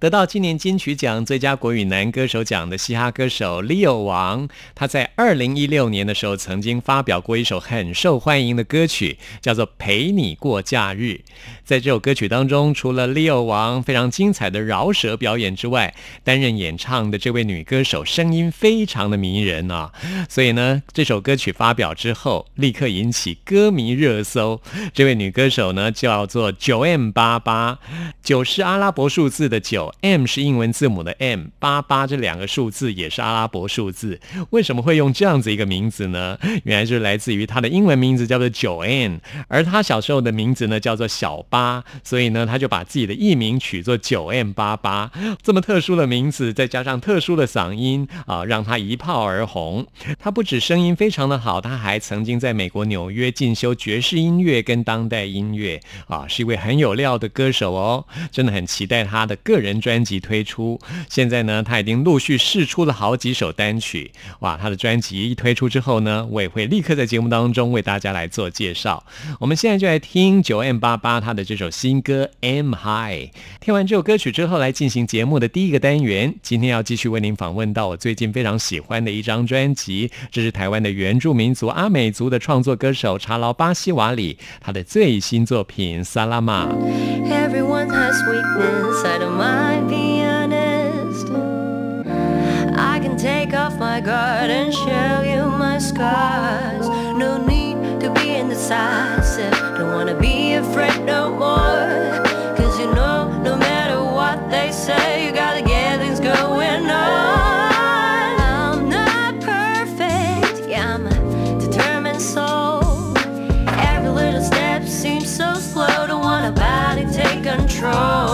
得到今年金曲奖最佳国语男歌手奖的嘻哈歌手 Leo 王，他在二零一六年的时候曾经发表过一首很受欢迎的歌曲，叫做《陪你过假日》。在这首歌曲当中，除了 Leo 王非常精彩的饶舌表演之外，担任演唱的这位女歌手声音非常的迷人啊！所以呢，这首歌曲发表之后，立刻引起歌迷热搜。这位女歌手呢，叫做九 M 八八，九是阿拉伯数字的九。M 是英文字母的 M，八八这两个数字也是阿拉伯数字。为什么会用这样子一个名字呢？原来就是来自于他的英文名字叫做 Joanne，而他小时候的名字呢叫做小八，所以呢他就把自己的艺名取作九 M 八八。这么特殊的名字，再加上特殊的嗓音啊，让他一炮而红。他不止声音非常的好，他还曾经在美国纽约进修爵士音乐跟当代音乐啊，是一位很有料的歌手哦。真的很期待他的个人。专辑推出，现在呢，他已经陆续试出了好几首单曲。哇，他的专辑一推出之后呢，我也会立刻在节目当中为大家来做介绍。我们现在就来听九 M 八八他的这首新歌《M High》。听完这首歌曲之后，来进行节目的第一个单元。今天要继续为您访问到我最近非常喜欢的一张专辑，这是台湾的原住民族阿美族的创作歌手查劳巴西瓦里他的最新作品《萨拉玛》。be honest. I can take off my guard and show you my scars. No need to be indecisive. Don't wanna be afraid no more. Cause you know, no matter what they say, you gotta get things going on. I'm not perfect, yeah, I'm a determined soul. Every little step seems so slow. Don't want nobody take control.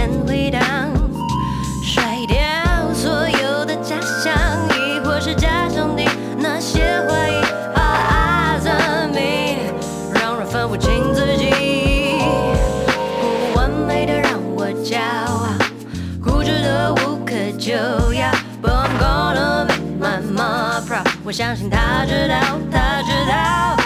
天回荡，甩掉所有的假象，亦或是假装你那些怀疑。啊啊，赞美，让人分不清自己。不完美的让我骄傲，固执的无可救药。But I'm gonna make my mom proud，我相信她知道，她知道。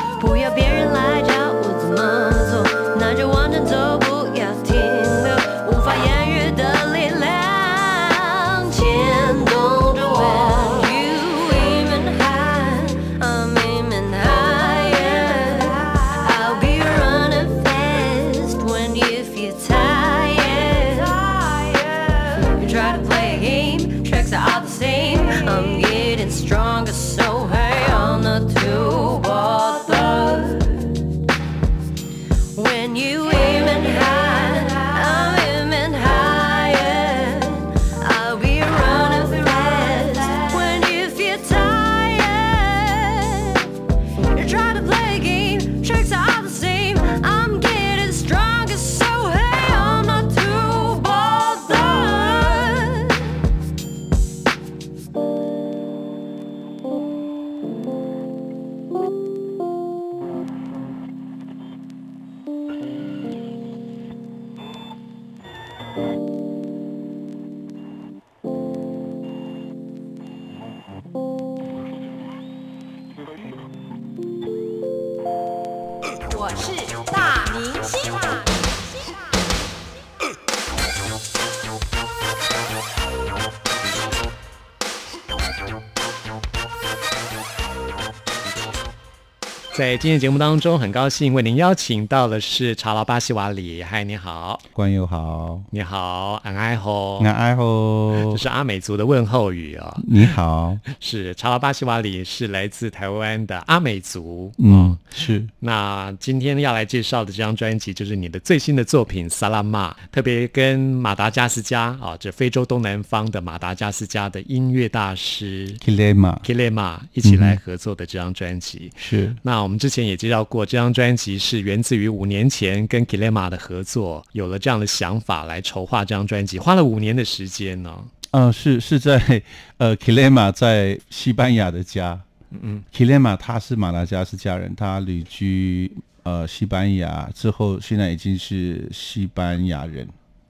在今天节目当中，很高兴为您邀请到的是查拉巴西瓦里。嗨，你好，关友好，你好，安爱吼，安爱吼。这，是阿美族的问候语哦、你好，是查拉巴西瓦里是来自台湾的阿美族。嗯，是。那今天要来介绍的这张专辑就是你的最新的作品《萨拉玛》，特别跟马达加斯加啊，这非洲东南方的马达加斯加的音乐大师 Kilema，Kilema 一起来合作的这张专辑。是。那我们之前也介绍过，这张专辑是源自于五年前跟 Kilema 的合作，有了这样的想法来筹划这张专辑，花了五年的时间呢、呃，是是在呃 Kilema 在西班牙的家，嗯嗯，Kilema 他是马达加斯加人，他旅居呃西班牙之后，现在已经是西班牙人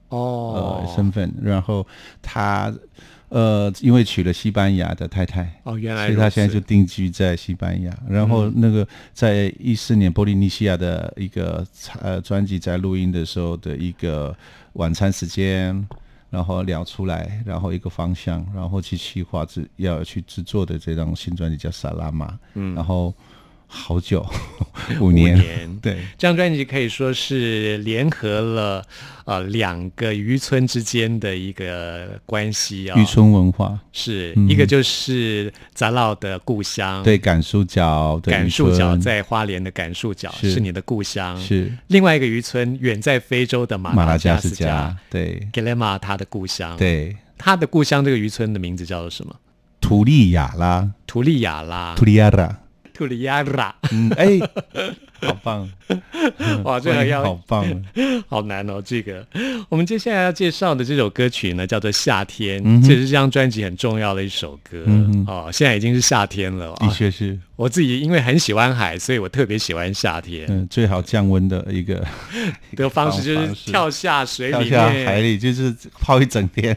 哦。呃身份，然后他呃因为娶了西班牙的太太，哦，原来所以他现在就定居在西班牙。然后那个在一四年波利尼西亚的一个呃专辑在录音的时候的一个晚餐时间，然后聊出来，然后一个方向，然后去企划制要去制作的这张新专辑叫《萨拉玛》，嗯，然后好久 五年，年。对。这张专辑可以说是联合了呃两个渔村之间的一个关系啊、渔村文化，是、一个就是杂老的故乡，对，赶树角的渔赶树角村。在花莲的赶树角是。是你的故乡，是。另外一个渔村远在非洲的马马达加斯斯加，对 g i l e m a 他的故乡，，对，他的故乡这个渔村的名字叫做什么？图利亚拉，图利亚拉，图利亚拉，图利亚拉，嗯，哎，好棒，哇，这个要好棒，好难哦。这个我们接下来要介绍的这首歌曲呢，叫做《夏天》，这是这张专辑很重要的一首歌、嗯哦。现在已经是夏天了的啊、确是，我自己因为很喜欢海，所以我特别喜欢夏天。嗯，最好降温的一个，的方式就是跳下水里面，下海里就是泡一整天，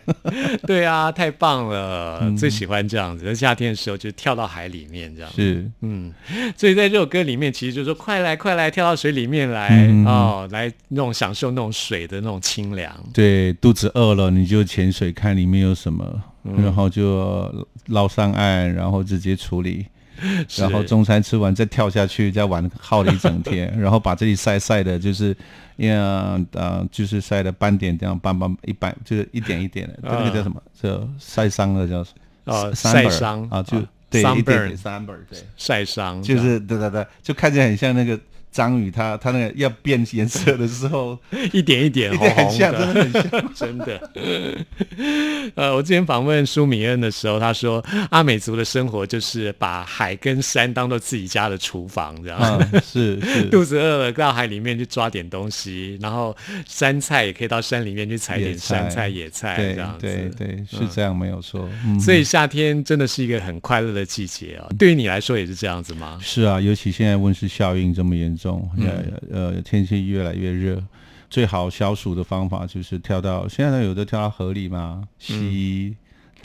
对啊，太棒了，嗯最喜欢这样子。在夏天的时候就跳到海里面这样。是，嗯，所以在这首歌里面，其实就是说快来快来，跳到水里面来、嗯。哦，来那种享受那种水的那种清凉。对，肚子饿了你就潜水看里面有什么，嗯。然后就捞上岸，然后直接处理。然后中餐吃完再跳下去，再玩耗了一整天，然后把这里晒晒的，就是，呀呃，就是晒的斑点这样斑斑一斑，就是一点一点的，那个叫什么？这晒伤了叫哦 sunburn 晒伤啊，就啊对一点 sunburn 点 sunburn 对，晒伤就是对对对，就看起来很像那个章鱼，它它那个要变颜色的时候，一点一点一红的，很像。真的。呃，我之前访问舒米恩的时候，他说阿美族的生活就是把海跟山当做自己家的厨房，这样。嗯，是是，肚子饿了，到海里面去抓点东西，然后山菜也可以到山里面去采点山菜、野菜对这样子。对对，是这样，没有错。嗯，所以夏天真的是一个很快乐的季节啊！对于你来说也是这样子吗？是啊，尤其现在温室效应这么严重，嗯呃呃，天气越来越热，最好消暑的方法就是跳到现在有的跳到河里嘛，洗，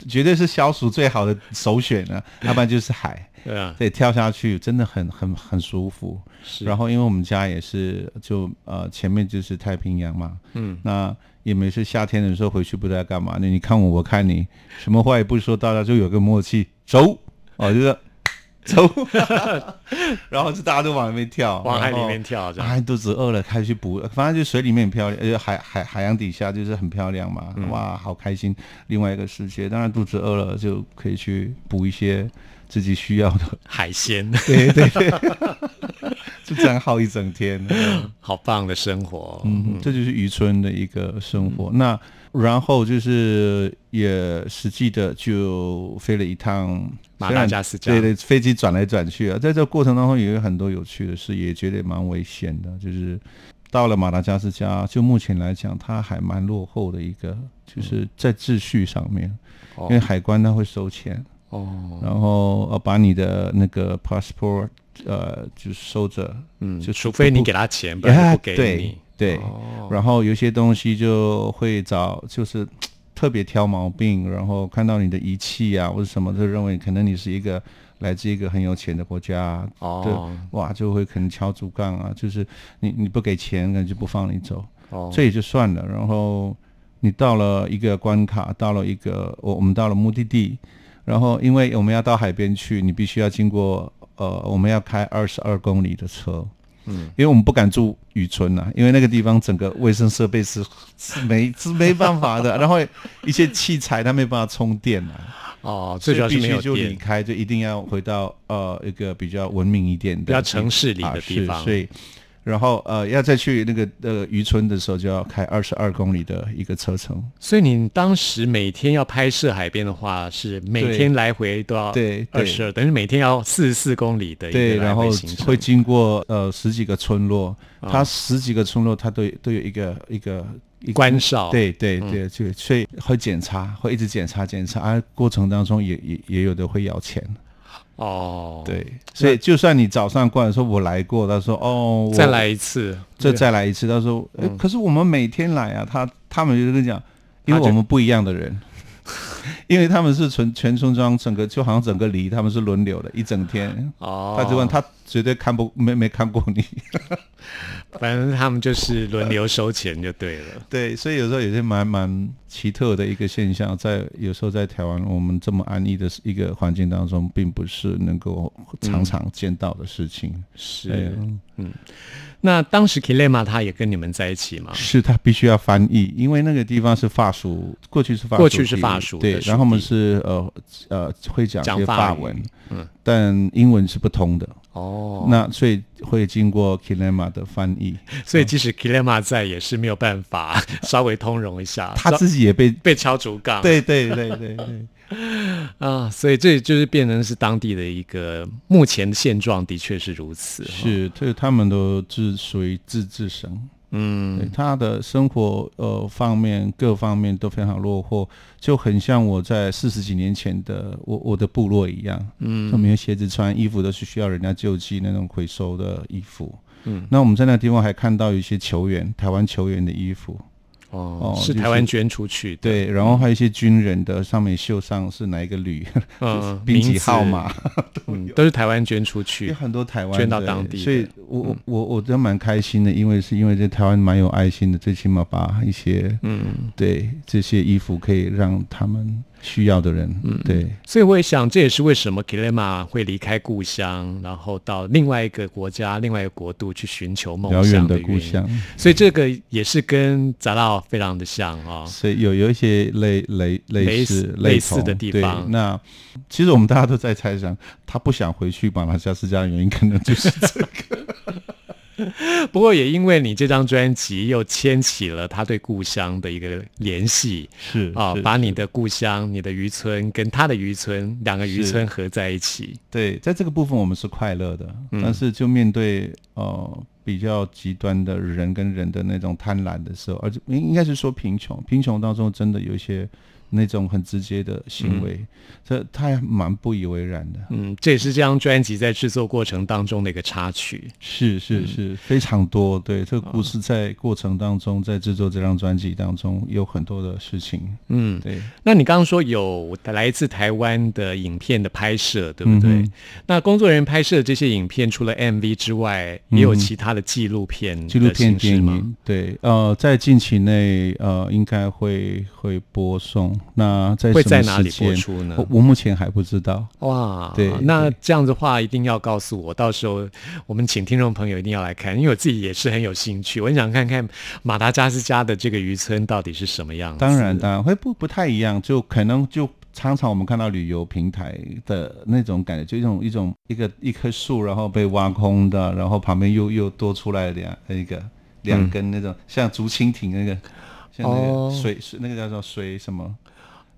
绝对是消暑最好的首选啊，要不然就是海。对啊，对，跳下去真的很很很舒服。是然后因为我们家也是就呃前面就是太平洋嘛，嗯，那也没事夏天的时候回去不知道干嘛，那你看我我看你，什么话也不说，大家就有个默契，走哦，就是 走，然后就大家都往里面跳，往海里面跳这样啊，肚子饿了，开始去捕，反正就水里面很漂亮，呃，海海海洋底下就是很漂亮嘛，嗯哇，好开心，另外一个世界。当然肚子饿了就可以去捕一些自己需要的，海鲜，对对对，就这样耗一整天。好棒的生活。嗯，这就是渔村的一个生活。那然后就是也实际的就飞了一趟马达加斯加。对对，飞机转来转去啊，在这个过程当中也有很多有趣的事，也觉得蛮危险的。就是到了马达加斯加，就目前来讲，它还蛮落后的一个，就是在秩序上面，哦。因为海关它会收钱，哦，然后呃把你的那个 passport 呃就收着，嗯，就除非你给他钱，不然不给对。你。对，哦然后有些东西就会找就是 特别挑毛病，然后看到你的仪器啊或者什么，就认为可能你是一个来自一个很有钱的国家，哦对，哇，就会可能敲竹杠啊，就是你你不给钱，可能就不放你走，哦，这也就算了。然后你到了一个关卡，到了一个我我们到了目的地，然后因为我们要到海边去，你必须要经过呃，我们要开二十二公里的车。嗯，因为我们不敢住渔村呐、因为那个地方整个卫生设备是 是没是没办法的，然后一些器材它没办法充电啊，哦，所以最主要是没有必须就离。开，就一定要回到呃一个比较文明一点的、比较城市里的啊地方。是所以然后呃要再去那个呃渔村的时候，就要开二十二公里的一个车程。所以你当时每天要拍摄海边的话，是每天来回都要对对。二十二，等于每天要四十四公里的一对，个来然后回行程。会经过呃十几个村落，啊它十几个村落它都都有一个一个一个关哨。对对对，就所以会检查，会一直检查检查，啊，过程当中也也也有的会要钱，哦，，对，所以就算你早上过来说我来过，他说哦，再来一次，这再来一次，他说，诶可是我们每天来啊，他他们就跟你讲，因为我们不一样的人。因为他们是全全村庄整个就好像整个梨他们是轮流的，一整天，哦，他就问他绝对看不没没看过你，反正他们就是轮流收钱就对了。对，所以有时候有些蛮蛮奇特的一个现象，在有时候在台湾我们这么安逸的一个环境当中，并不是能够常常见到的事情。是，对那当时 Kilema 他也跟你们在一起吗？是他必须要翻译，因为那个地方是法属，过去是法属，过去是法属的对，然后我们是呃呃会讲一些法文，嗯，但英文是不通的，哦，那所以会经过 Kilema 的翻译，所以即使 Kilema 在，也是没有办法稍微通融一下，他自己也被，被敲竹杠。对对对对对，啊，所以这就是变成是当地的一个目前的现状，的确是如此。是，这他们都是属于自治省。对嗯，他的生活呃方面各方面都非常落后，就很像我在四十几年前的我我的部落一样，嗯，都没有鞋子穿，衣服都是需要人家救济那种回收的衣服，嗯，那我们在那个地方还看到有一些球员，台湾球员的衣服，哦，是是台湾捐出去的。对，然后还有一些军人的上面绣上是哪一个旅，嗯，兵籍号码，嗯，都是台湾捐出去有去。很多台湾捐到当地所以我我我我真蛮开心的，因为是因为在台湾蛮有爱心的，最起码把一些嗯，对这些衣服可以让他们需要的人，嗯对。所以我也想，这也是为什么 Kilema 会离开故乡，然后到另外一个国家、另外一个国度去寻求梦遥远的。故乡，所以这个也是跟杂绕非常的像啊、所以有有一些类类似似类似的地方。那其实我们大家都在猜想，他不想回去马来加斯加的原因，可能就是这个。不过也因为你这张专辑又牵起了他对故乡的一个联系是啊，是把你的故乡、你的渔村跟他的渔村两个渔村合在一起。对，在这个部分我们是快乐的，嗯。但是就面对呃比较极端的人跟人的那种贪婪的时候，而且应应该是说贫穷，贫穷当中真的有一些那种很直接的行为，这他还蛮不以为然的。嗯，这也是这张专辑在制作过程当中的一个插曲。是是是，非常多。对，这个故事在过程当中，在制作这张专辑当中有很多的事情。嗯，对，那你刚刚说有来自台湾的影片的拍摄，对不对？嗯那工作人员拍摄的这些影片，除了 MV 之外，也有其他的纪录片纪录片？电影，对，呃，在近期内，呃，应该会会播送。那在会在哪里播出呢我我目前还不知道。哇，对那这样子的话，一定要告诉我，到时候我们请听众朋友一定要来看，因为我自己也是很有兴趣，我很想看看马达加斯加的这个渔村到底是什么样子。当然，当然会不不太一样，就可能就常常我们看到旅游平台的那种感觉，就一种一种一个一棵树，然后被挖空的，然后旁边又又多出来两一个两根那种、像竹蜻蜓那个，像那哦个水水、那个叫做水什么？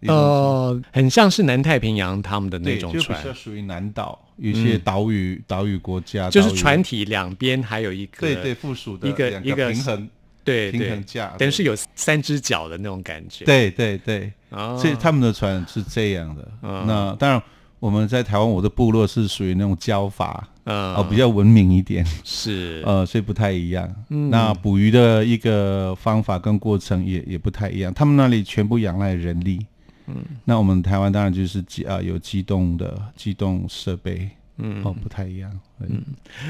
呃，很像是南太平洋他们的那对，就比种船，较属于南岛，有一些岛屿、岛屿国家，就是船体两边还有一个对对附属的一个一个平衡对对平衡，架，等于是有三只脚的那种感觉。，对对对，哦。所以他们的船是这样的。嗯。那当然，我们在台湾，我的部落是属于那种教法，嗯。哦，比较文明一点，是。呃，所以不太一样。嗯。那捕鱼的一个方法跟过程也也不太一样，他们那里全部仰赖人力。嗯，那我们台湾当然就是机啊、有机动的机动设备，嗯，哦，不太一样。嗯，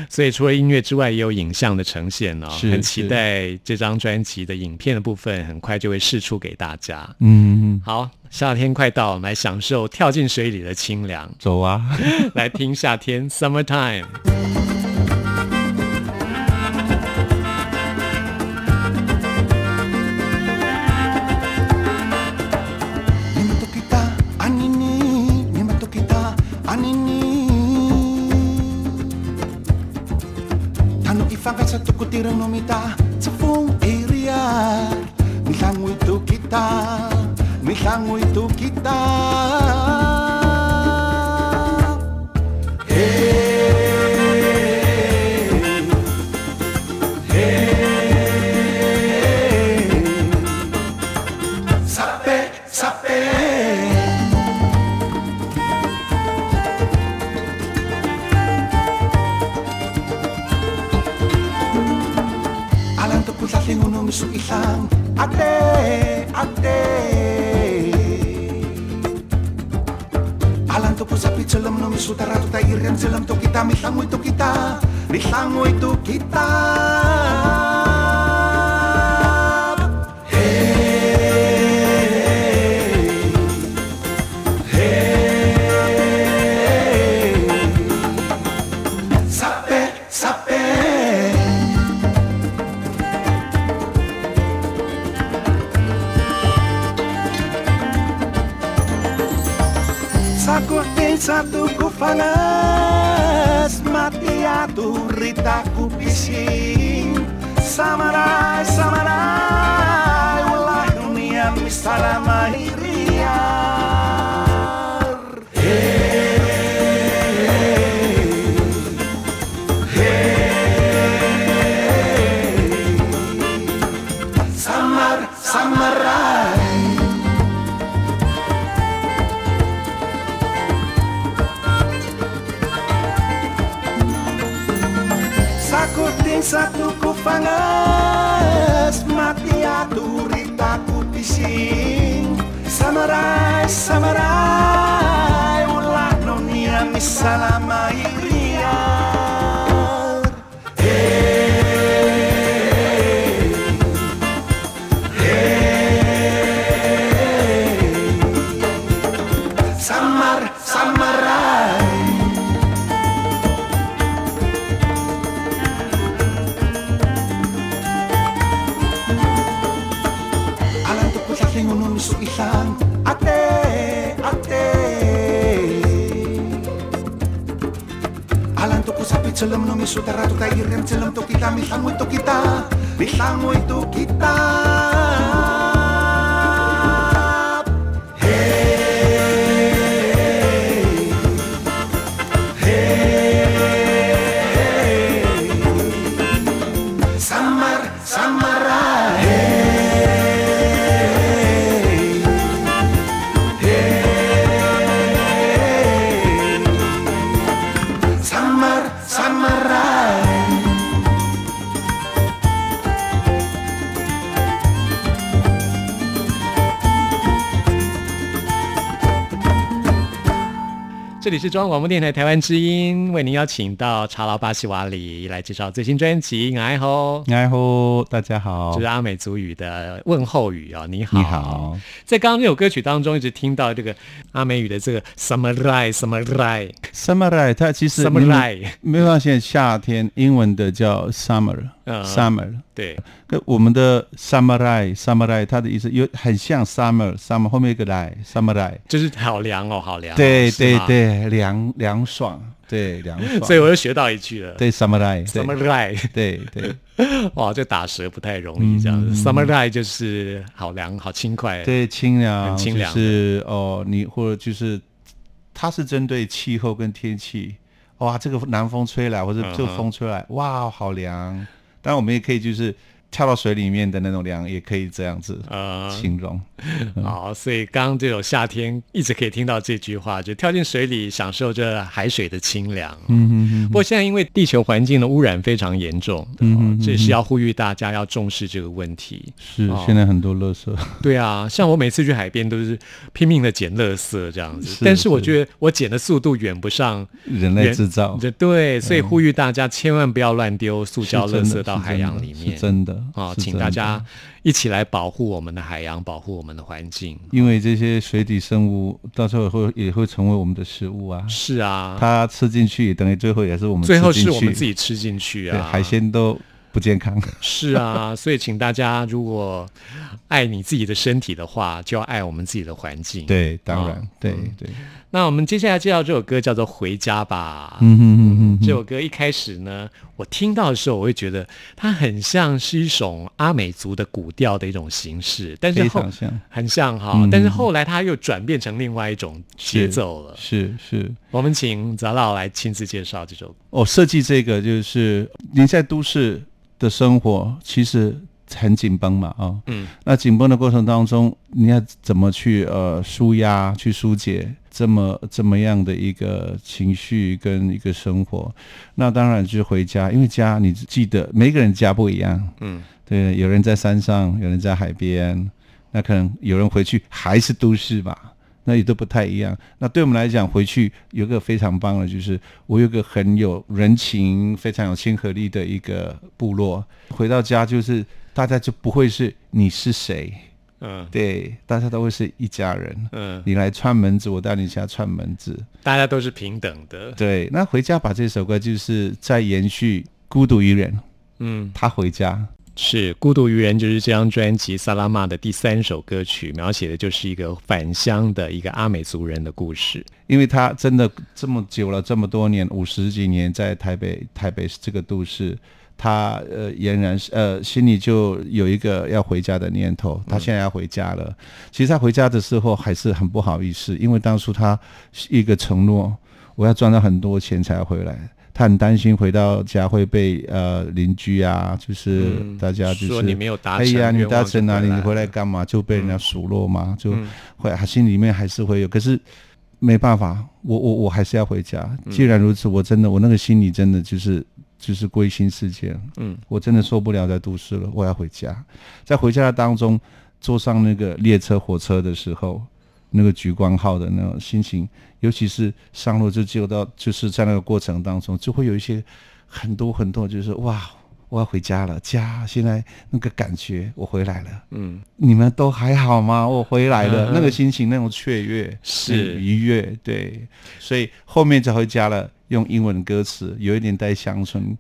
所以除了音乐之外，也有影像的呈现哦，是很期待这张专辑的影片的部分，很快就会释出给大家。嗯，好，夏天快到，我们来享受跳进水里的清凉，走啊。来听夏天 （Summertime）。Sa tukutirang nomita sa phone area. Milangoy to kita, milangoy to kita. kuhlahle ngonoma isukihlanga ate ate alanto kuza pitsela mnoma isutarato ta irenzela mtokita mihlangwe tokita mihlangwe tokita Satu ku atau rita kupisih bising Samarai, samarai Walah dunia misalamai riar hey. φανές Μάτια του ρητά κουπισί Σαμαράι, σαμαράι Ουλάνων η αμισάλα Mitzelam no mi soterrato, ta irrem tzelam tokita, mi hamoy tokita, mi hamoy tokita. 是中央广播电台台湾之音，为您邀请到查劳巴西瓦里来介绍最新专辑《爱吼》，爱吼，大家好。这是，阿美族语的问候语啊、你好，你好。在刚刚那首歌曲当中，一直听到这个阿美语的这个 “summer”、“summer”、“summer”，它其实 samurai”，没有发现夏天英文的叫 summer，summer、嗯。summer 对，那我们的 samurai samurai 它的意思有很像 summer summer 后面一个来 samurai，就是好凉哦，好凉哦、对对对，凉凉爽，对凉爽，所以我又学到一句了。对 samurai 对。samurai，对对。哇，这打舌不太容易，这样子。samurai 就是好凉、好轻快。嗯对清凉，很清凉是哦，你或者就是它是针对气候跟天气，哇，这个南风吹来或者这个风吹来，哇，好凉。但我们也可以就是跳到水里面的那种凉，也可以这样子呃，形容。好，所以刚刚这首夏天一直可以听到这句话，就跳进水里享受着海水的清凉。嗯嗯嗯。不过现在因为地球环境的污染非常严重，嗯这也是要呼吁大家要重视这个问题。是哦，现在很多垃圾，对啊，像我每次去海边都是拼命的捡垃圾这样子，是但是我觉得我捡的速度远不上人类制造，对，所以呼吁大家千万不要乱丢塑胶垃真的圾到海洋里面是。真的啊，请大家一起来保护我们的海洋，保护我们的环境。因为这些水底生物到时候会也会成为我们的食物啊，是啊，它吃进去等于最后也是我们最后是我们自己吃进去啊，海鲜都不健康。是啊，所以请大家如果爱你自己的身体的话，就要爱我们自己的环境。，对，当然，哦对对，那我们接下来介绍这首歌叫做《回家吧》。嗯哼哼哼这首歌一开始呢，我听到的时候，我会觉得它很像是一种阿美族的古调的一种形式，但是很像哈，嗯但是后来它又转变成另外一种节奏了。是是。我们请泽老来亲自介绍这首歌。哦，设计这个就是你在都市的生活其实很紧绷嘛，哦，嗯，那紧绷的过程当中，你要怎么去呃舒压、去疏解这么这么样的一个情绪跟一个生活？那当然就是回家，因为家你记得每个人家不一样，嗯，对，有人在山上，有人在海边，那可能有人回去还是都市吧，那也都不太一样。那对我们来讲，回去有个非常棒的，就是我有个很有人情、非常有亲和力的一个部落。回到家，就是大家就不会是你是谁，嗯对，大家都会是一家人。嗯，你来串门子，我带你下串门子。大家都是平等的。对，那回家把这首歌就是在延续《孤独一人》，嗯，他回家，是《孤独渔人》就是这张专辑《萨拉玛》的第三首歌曲，描写的就是一个返乡的一个阿美族人的故事。因为他真的这么久了，这么多年，五十几年在台北，台北这个都市，他呃俨然是呃心里就有一个要回家的念头。他现在要回家了，其实他回家的时候还是很不好意思，因为当初他一个承诺，我要赚到很多钱才回来。他很担心回到家会被呃邻居啊，就是嗯大家就是、说你没有达哎呀，你成愿望就达成哪里？你回来干嘛？就被人家数落嘛，就会他心里面还是会有，可是没办法，我我我还是要回家。既然如此，我真的我那个心里真的就是就是归心似箭，嗯，我真的受不了在都市了，我要回家。在回家的当中，坐上那个列车火车的时候，那个橘光号的那种心情，尤其是上路就就到就是在那个过程当中，就会有一些很多很多，就是哇。我要回家了，家现在那个感觉，我回来了。嗯，你们都还好吗？我回来了，嗯那个心情，那种雀跃，是愉悦，对，所以后面才回家了用英文歌词，有一点带乡村音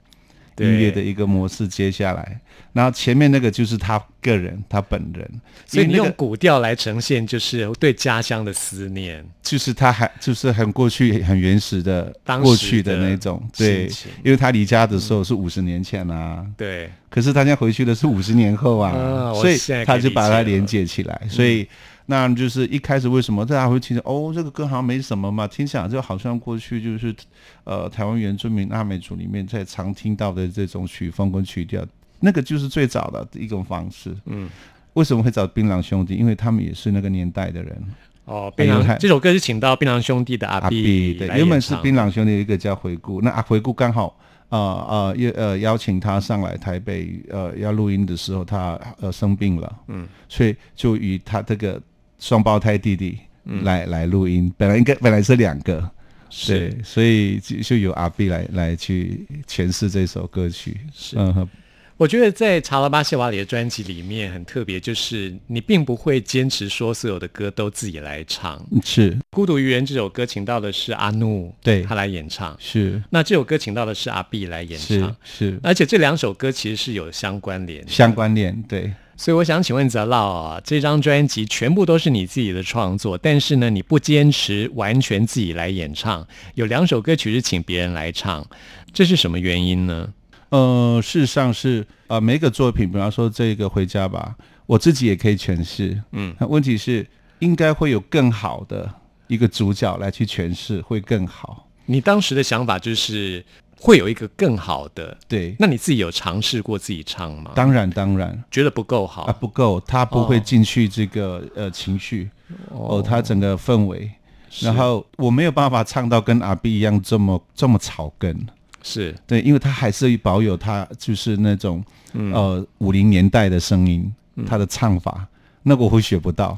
对乐的一个模式接下来，然后前面那个就是他个人，他本人，所以你用古调来呈现，就是对家乡的思念。就是他还就是很过去很原始的过去的的那种，对，因为他离家的时候是五十年前啊，对，可是他现在回去的是五十年后啊，所以他就把它连接起来，所以。那就是一开始为什么大家会听着哦，这个歌好像没什么嘛，听起来就好像过去就是呃台湾原住民阿美族里面在常听到的这种曲风跟曲调，那个就是最早的一种方式。嗯，为什么会找槟榔兄弟？因为他们也是那个年代的人。哦，槟榔这首歌是请到槟榔兄弟的阿阿碧碧对，原本是槟榔兄弟一个叫回顾，那阿回顾刚好呃呃邀呃邀请他上来台北呃要录音的时候，他呃生病了，嗯，所以就以他这个双胞胎弟弟来、来录音，本来应该本来是两个。对，所以就就由阿 B 来来去诠释这首歌曲。是嗯哼，我觉得在查拉巴谢瓦里的专辑里面很特别，就是你并不会坚持说所有的歌都自己来唱。是《孤独愚人》这首歌请到的是阿怒，对他来演唱。是那这首歌请到的是阿 B 来演唱，是而且这两首歌其实是有相关联。相关联，对。所以我想请问泽老啊，这张专辑全部都是你自己的创作，但是呢，你不坚持完全自己来演唱，有两首歌曲是请别人来唱，这是什么原因呢？呃，事实上是呃，每个作品，比方说这个《回家吧》，我自己也可以诠释。嗯，那问题是应该会有更好的一个主角来去诠释，会更好。你当时的想法就是会有一个更好的，对，那你自己有尝试过自己唱吗？当然当然。觉得不够好。啊，不够，他不会进去这个、呃情绪哦，他整个氛围。然后我没有办法唱到跟阿 B 一样这么这么草根，是。对，因为他还是保有他就是那种、嗯。呃五零年代的声音，他的唱法，那个我会学不到。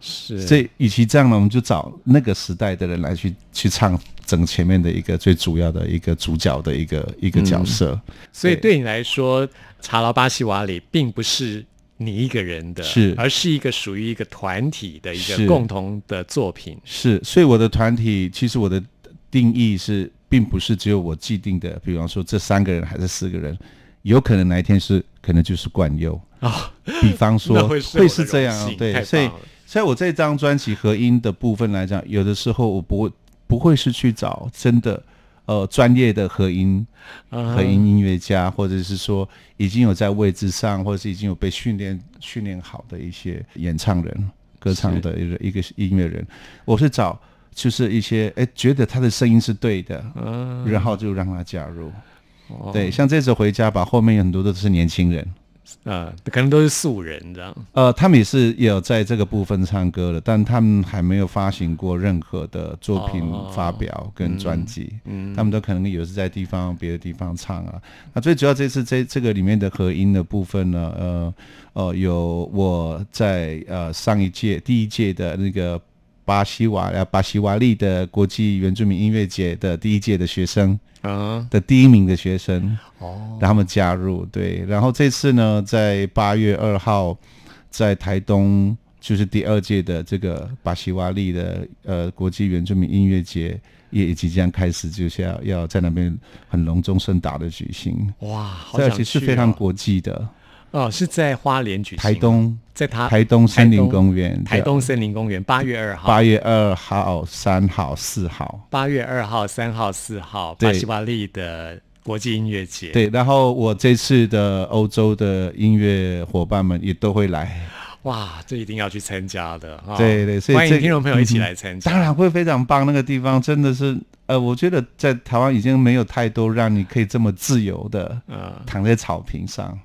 是，所以，与其这样呢，我们就找那个时代的人来去去唱整前面的一个最主要的一个主角的一个一个角色。所以对。你来说，查劳巴西瓦里并不是你一个人的，是。而是一个属于一个团体的一个共同的作品。是，所以我的团体其实我的定义是，并不是只有我既定的，比方说这三个人还是四个人，有可能哪一天是可能就是冠佑。啊。比方说 那会是这样对，所以棒了。在我这张专辑合音的部分来讲，有的时候我不会不会是去找真的呃专业的合音啊合音音乐家，或者是说已经有在位置上，或者是已经有被训练训练好的一些演唱人、歌唱的一个一个音乐人，我是找就是一些哎觉得他的声音是对的，嗯然后就让他加入。哦。对，像这次《回家吧》，后面有很多都是年轻人，呃，可能都是素人这样。呃，他们也是有在这个部分唱歌的，但他们还没有发行过任何的作品哦发表跟专辑。嗯他们都可能有是在地方别的地方唱啊。那最主要这次这这个里面的合音的部分呢，呃呃，有我在呃上一届第一届的那个巴西瓦呃巴西瓦利的国际原住民音乐节的第一届的学生啊，的第一名的学生，哦，让他们加入。对，然后这次呢，在八月二号在台东。就是第二届的这个巴西瓦利的呃国际原住民音乐节也即将开始，就是要要在那边很隆重盛大的举行。哇，好这想去其实非常哦国际的，哦，是在花莲举行，台，东在他台东森林公园，台东森林公园，八月二号，八月二号、三号、四号。八月二号、三号、四号，巴西巴利的国际音乐节。，对，然后我这次的欧洲的音乐伙伴们也都会来，哇，这一定要去参加的哈。对对所以欢迎听众朋友一起来参加。当然会非常棒。那个地方真的是，呃，我觉得在台湾已经没有太多让你可以这么自由的嗯，躺在草坪上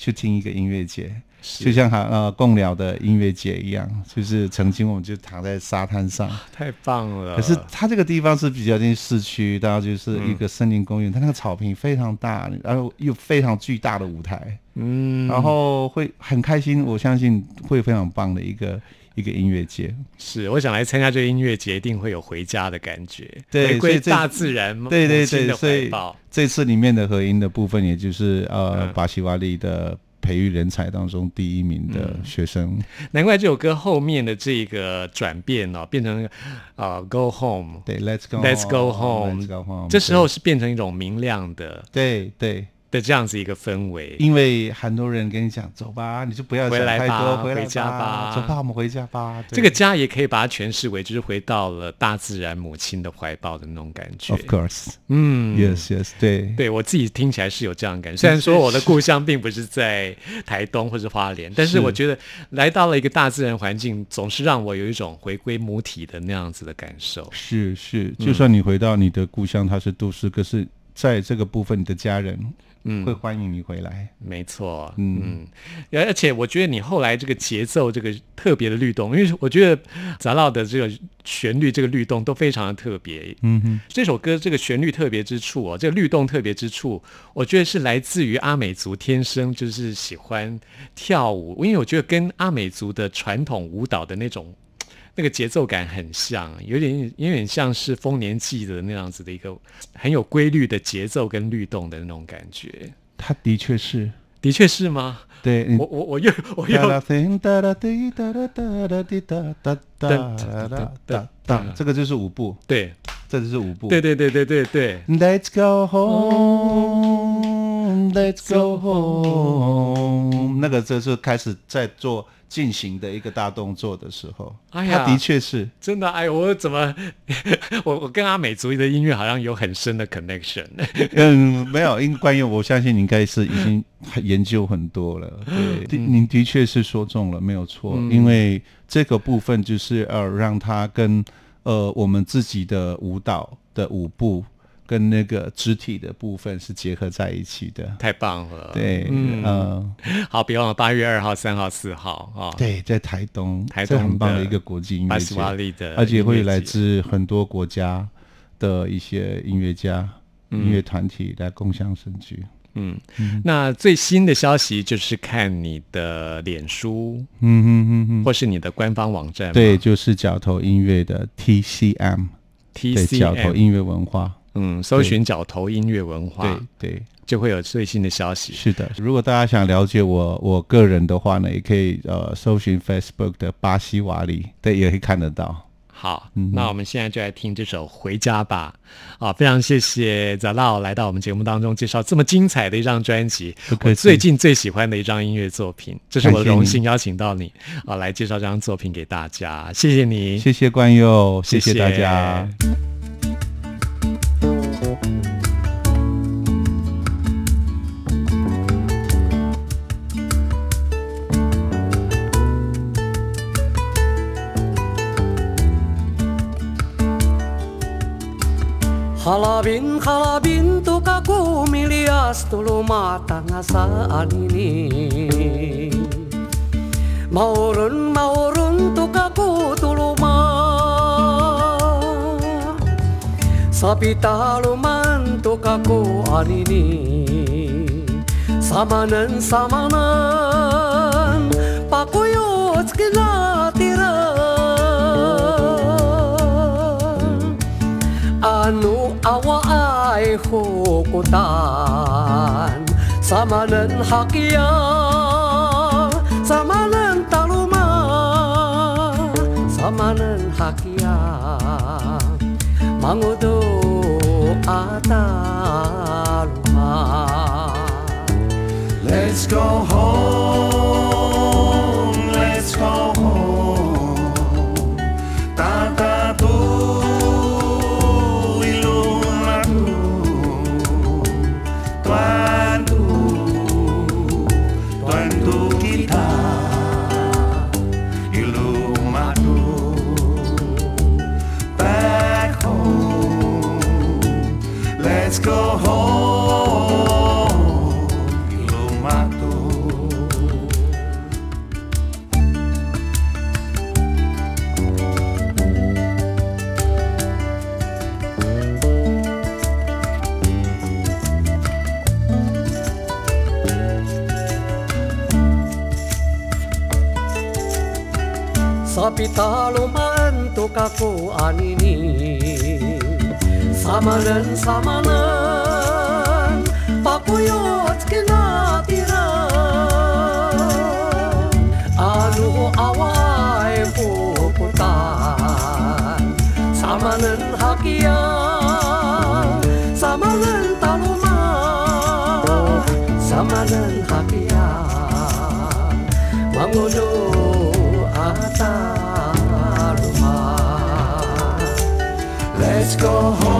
去听一个音乐节，就像哈呃共寮的音乐节一样，就是曾经我们就躺在沙滩上。太棒了。可是它这个地方是比较近市区，然后就是一个森林公园，它那个草坪非常大，然后又非常巨大的舞台，嗯，然后会很开心，我相信会非常棒的一个一个音乐节。是我想来参加这个音乐节，一定会有回家的感觉，回归大自然母对对对所以。这次里面的合音的部分，也就是呃嗯巴西瓦利的培育人才当中第一名的学生。难怪这首歌后面的这个转变哦，变成呃 Go Home，对，Let's go Let's go home Let's go home。这时候是变成一种明亮的对对，的这样子一个氛围。因为很多人跟你讲走吧，你就不要想回来吧太多，回家吧走吧，我们回家吧。对这个家也可以把它诠释为，就是回到了大自然母亲的怀抱的那种感觉。Of course，嗯 yes yes，对对我自己听起来是有这样的感觉。虽然说我的故乡并不是在台东或是花莲，但是是我觉得来到了一个大自然环境，总是让我有一种回归母体的那样子的感受。是是，就算你回到你的故乡，它是都市，可是在这个部分，你的家人嗯会欢迎你回来。没错，嗯嗯，而而且我觉得你后来这个节奏这个特别的律动，因为我觉得杂老的这个旋律这个律动都非常的特别。嗯哼，这首歌这个旋律特别之处哦，这个律动特别之处，我觉得是来自于阿美族天生就是喜欢跳舞，因为我觉得跟阿美族的传统舞蹈的那种那个节奏感很像，有点有点像是丰年祭的那样子的一个很有规律的节奏跟律动的那种感觉。它的确是，的确是吗？对，我我我又我又叮哒啦滴哒啦哒哒哒哒哒哒哒哒，这个就是舞步，对这就是舞步。对对对对对对，Let's go home, let's go home。那个就是开始在做进行的一个大动作的时候，哎呀他的确是真的哎，我怎么 我我跟阿美族的音乐好像有很深的 connection。嗯，没有，因关于我相信你应该是已经研究很多了。对，的您的确是说中了，没有错。因为这个部分就是呃，让它跟呃我们自己的舞蹈的舞步跟那个肢体的部分是结合在一起的。太棒了，对，嗯。嗯、好，别忘了八月二号、三号、四号啊，对，在台东，台东很棒的的一个国际音乐节，而且会来。自很多国家的一些音乐家、音乐团体来共享盛举。嗯，那最新的消息就是看你的脸书嗯哼哼哼，或是你的官方网站嘛，对，就是角头音乐的 TCM，对，角头音乐文化，嗯，搜寻角头音乐文化，对对。就会有最新的消息。是的，如果大家想了解我我个人的话呢，也可以呃搜寻 Facebook 的巴西瓦里，对，也可以看得到。好，嗯那我们现在就来听这首《回家吧》啊！非常谢谢 l a 来到我们节目当中介绍这么精彩的一张专辑，我最近最喜欢的一张音乐作品，这是我的荣幸邀请到你啊来介绍这张作品给大家，谢谢你，谢谢冠佑，谢谢谢大家。Halabin halabin tukaku milias tulumata nga ngasaan ini Maurun maurun man tuh kaku an ini. Samanan samanan pakoyos kita tiran. Anu hawa ay hukutan. Sama nan hakia sama nan taluma sama nan hakia. Mangudo ataluma let's go home. kakao anini Samanın samanı Let's go home,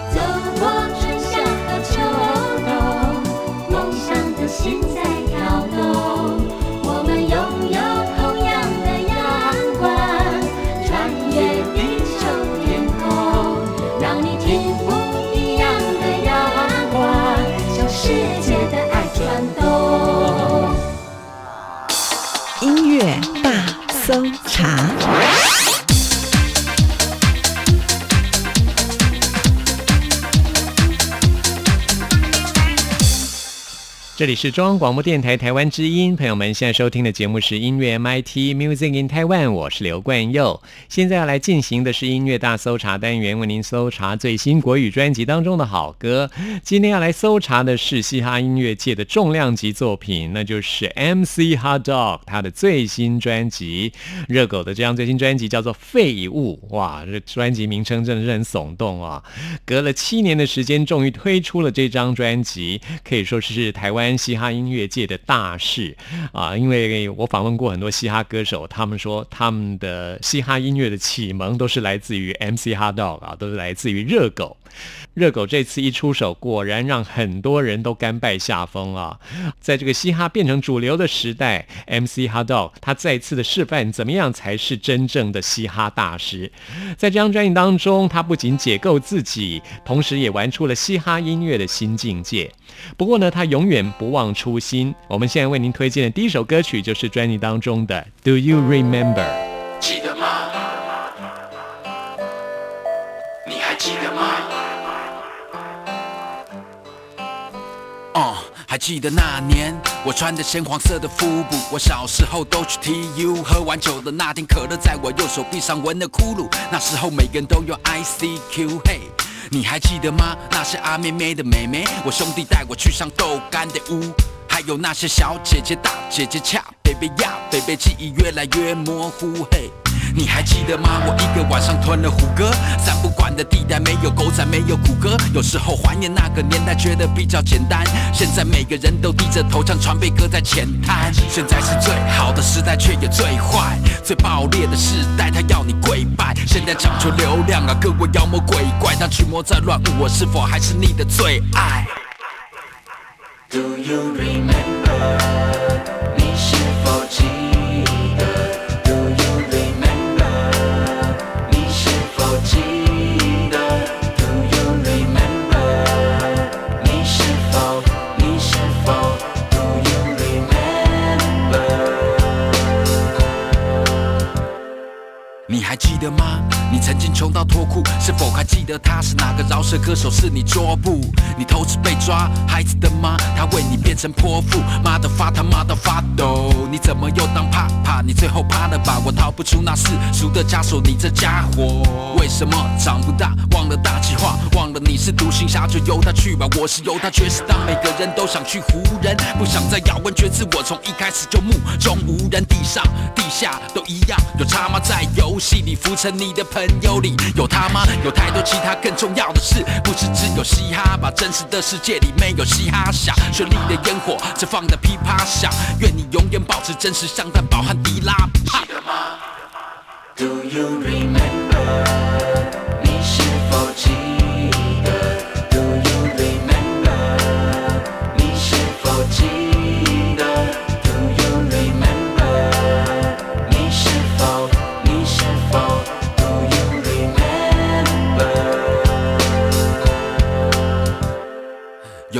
这里是中央广播电台台湾之音，朋友们现在收听的节目是音乐 MIT Music in Taiwan，我是刘冠佑。现在要来进行的是音乐大搜查单元，为您搜查最新国语专辑当中的好歌。今天要来搜查的是嘻哈音乐界的重量级作品，那就是 MC Hot Dog 他的最新专辑。热狗的这张最新专辑叫做《废物》，哇，这专辑名称真的是很耸动啊！隔了七年的时间，终于推出了这张专辑，可以说是台湾。嘻哈音乐界的大事啊，因为我访问过很多嘻哈歌手，他们说他们的嘻哈音乐的启蒙都是来自于 MC Hot Dog 啊，都是来自于热狗。热狗这次一出手，果然让很多人都甘拜下风啊！在这个嘻哈变成主流的时代，MC Hot Dog 他再次的示范怎么样才是真正的嘻哈大师。在这张专辑当中，他不仅解构自己，同时也玩出了嘻哈音乐的新境界。不过呢，他永远不忘初心。我们现在为您推荐的第一首歌曲就是专辑当中的《Do You Remember》。记得吗？哦、还记得那年我穿着鲜黄色的腹部，我小时候都去 TU，喝完酒的那天，可乐在我右手臂上纹了窟窿。那时候每个人都有 ICQ，嘿。你还记得吗？那些阿妹妹的妹妹，我兄弟带我去上豆干的屋，还有那些小姐姐、大姐姐恰，baby 呀，baby 记忆越来越模糊，嘿。你还记得吗？我一个晚上吞了虎哥，三不管的地带没有狗仔，没有谷歌。有时候怀念那个年代，觉得比较简单。现在每个人都低着头，唱船被搁在浅滩。现在是最好的时代，却也最坏、最爆裂的时代，他要你跪拜。现在讲究流量啊，各位妖魔鬼怪，当驱魔在乱舞，我是否还是你的最爱？Do you remember？你还记得吗？曾经穷到脱裤，是否还记得他是哪个饶舌歌手？是你桌布？你偷吃被抓，孩子的妈？他为你变成泼妇，妈的发他妈的发抖！你怎么又当怕怕？你最后怕了吧？我逃不出那世俗的枷锁，你这家伙为什么长不大？忘了大计划，忘了你是独行侠，就由他去吧。我是犹他，却是当每个人都想去湖人，不想再咬文嚼字。我从一开始就目中无人，地上地下都一样，有差妈？在游戏里浮沉你的朋友里有他吗？有太多其他更重要的事，不是只有嘻哈吧？真实的世界里没有嘻哈响，绚丽的烟火只放的噼啪响。愿你永远保持真实，像蛋堡和迪拉。记得吗？Do you remember？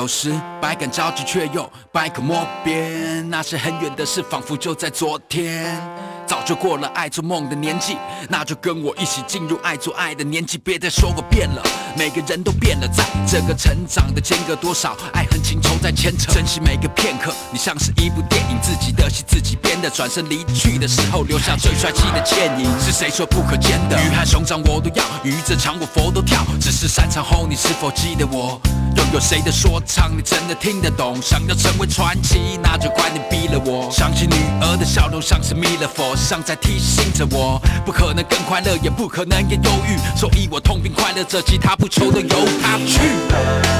有时百感交集，却又百口莫辩。那些很远的事，仿佛就在昨天。早就过了爱做梦的年纪，那就跟我一起进入爱做爱的年纪。别再说我变了，每个人都变了，在这个成长的间隔，多少爱恨情仇在牵扯。珍惜每个片刻，你像是一部电影，自己的戏自己编的。转身离去的时候，留下最帅气的倩影。是谁说不可见的？鱼和熊掌我都要，鱼这场我佛都跳。只是散场后，你是否记得我？有谁的说唱，你真的听得懂？想要成为传奇，那就快点逼了我。想起女儿的笑容，像是弥勒佛，像在提醒着我，不可能更快乐，也不可能更忧郁，所以我痛并快乐着，其他不求的由他去。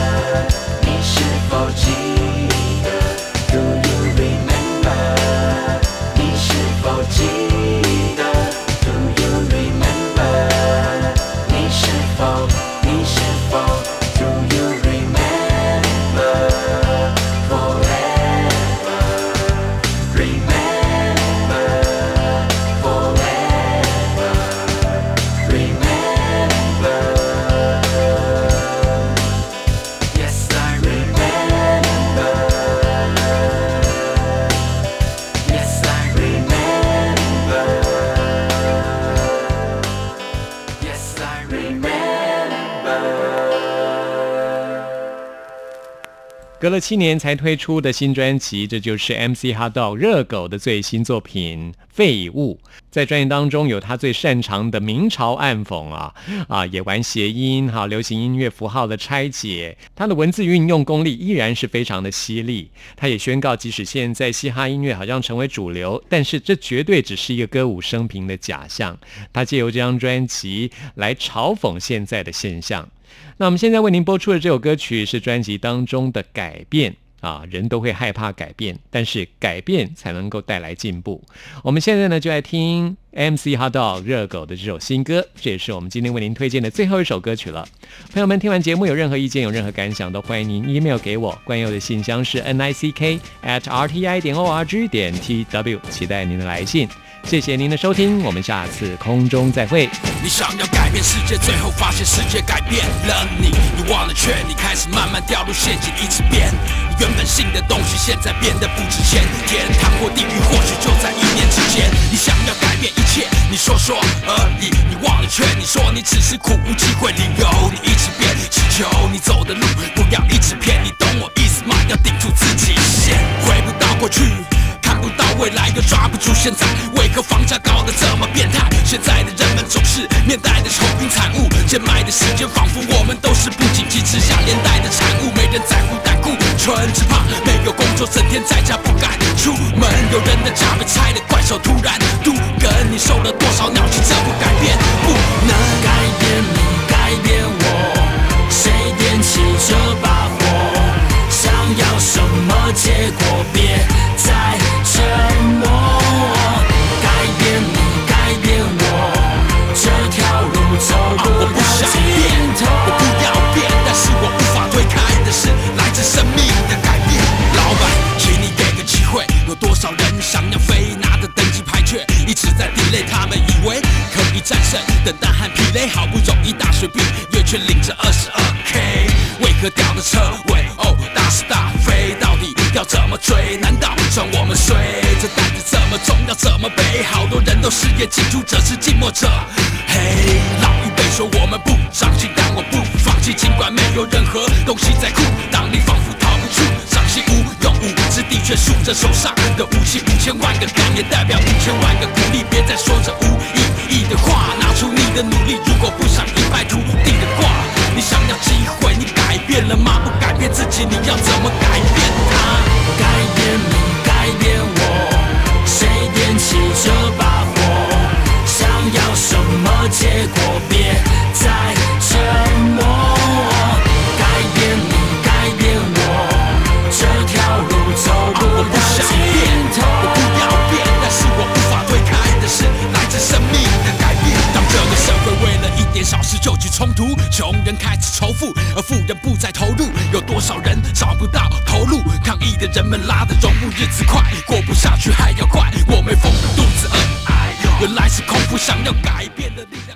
隔了七年才推出的新专辑，这就是 MC Hot Dog 热狗的最新作品《废物》。在专辑当中，有他最擅长的明朝暗讽啊啊，也玩谐音哈，流行音乐符号的拆解。他的文字运用功力依然是非常的犀利。他也宣告，即使现在嘻哈音乐好像成为主流，但是这绝对只是一个歌舞升平的假象。他借由这张专辑来嘲讽现在的现象。那我们现在为您播出的这首歌曲是专辑当中的改变啊，人都会害怕改变，但是改变才能够带来进步。我们现在呢就来听 MC Hot Dog 热狗的这首新歌，这也是我们今天为您推荐的最后一首歌曲了。朋友们，听完节目有任何意见、有任何感想，都欢迎您 email 给我。关佑的信箱是 n i c k at r t i 点 o r g 点 t w，期待您的来信。谢谢您的收听，我们下次空中再会。你想要改变世界，最后发现世界改变了你。你忘了劝你开始慢慢掉入陷阱，一直变。你原本信的东西，现在变得不值钱。天堂或地狱，或许就在一念之间。你想要改变一切，你说说而已。你忘了劝你说你只是苦无机会，理由你一直变。祈求你走的路不要一直偏，你懂我意思吗？要顶住自己先，回不到过去。不到未来，又抓不住现在，为何房价高得这么变态？现在的人们总是面带的愁云惨雾，贱卖的时间仿佛我们都是不景气之下连带的产物，没人在乎胆固醇，只怕没有工作，整天在家不敢出门。有人的家被拆的怪手突然堵根，你受了多少鸟气？这不改变，不能改变你，改变我，谁点起这把火？想要什么结果？别有多少人想要飞，拿着登机牌却一直在低垒他们以为可以战胜等待和疲累，好不容易大学毕业却领着二十二 k，为何掉的车尾？哦，大是大非，到底要怎么追？难道算我们衰？这担子这么重，要怎么背？好多人都失业，进出者是寂寞者。嘿，老一辈说我们不长进，但我不放弃，尽管没有任何东西在裤裆里，仿佛逃不出掌心无用武之地，却数着手上的武器，五千万个干也代表五千万个鼓励。别再说这无意义的话，拿出你的努力。如果不想一败涂地的话，你想要机会，你改变了吗？不改变自己，你要怎么改变它？改变你，改变我，谁点起这把火？想要什么结果？别再沉默。就起冲突穷人开始仇富而富人不再投入有多少人找不到投入抗议的人们拉的融入日子快过不下去还要怪我没疯肚子饿原来是空腹想要改变的力量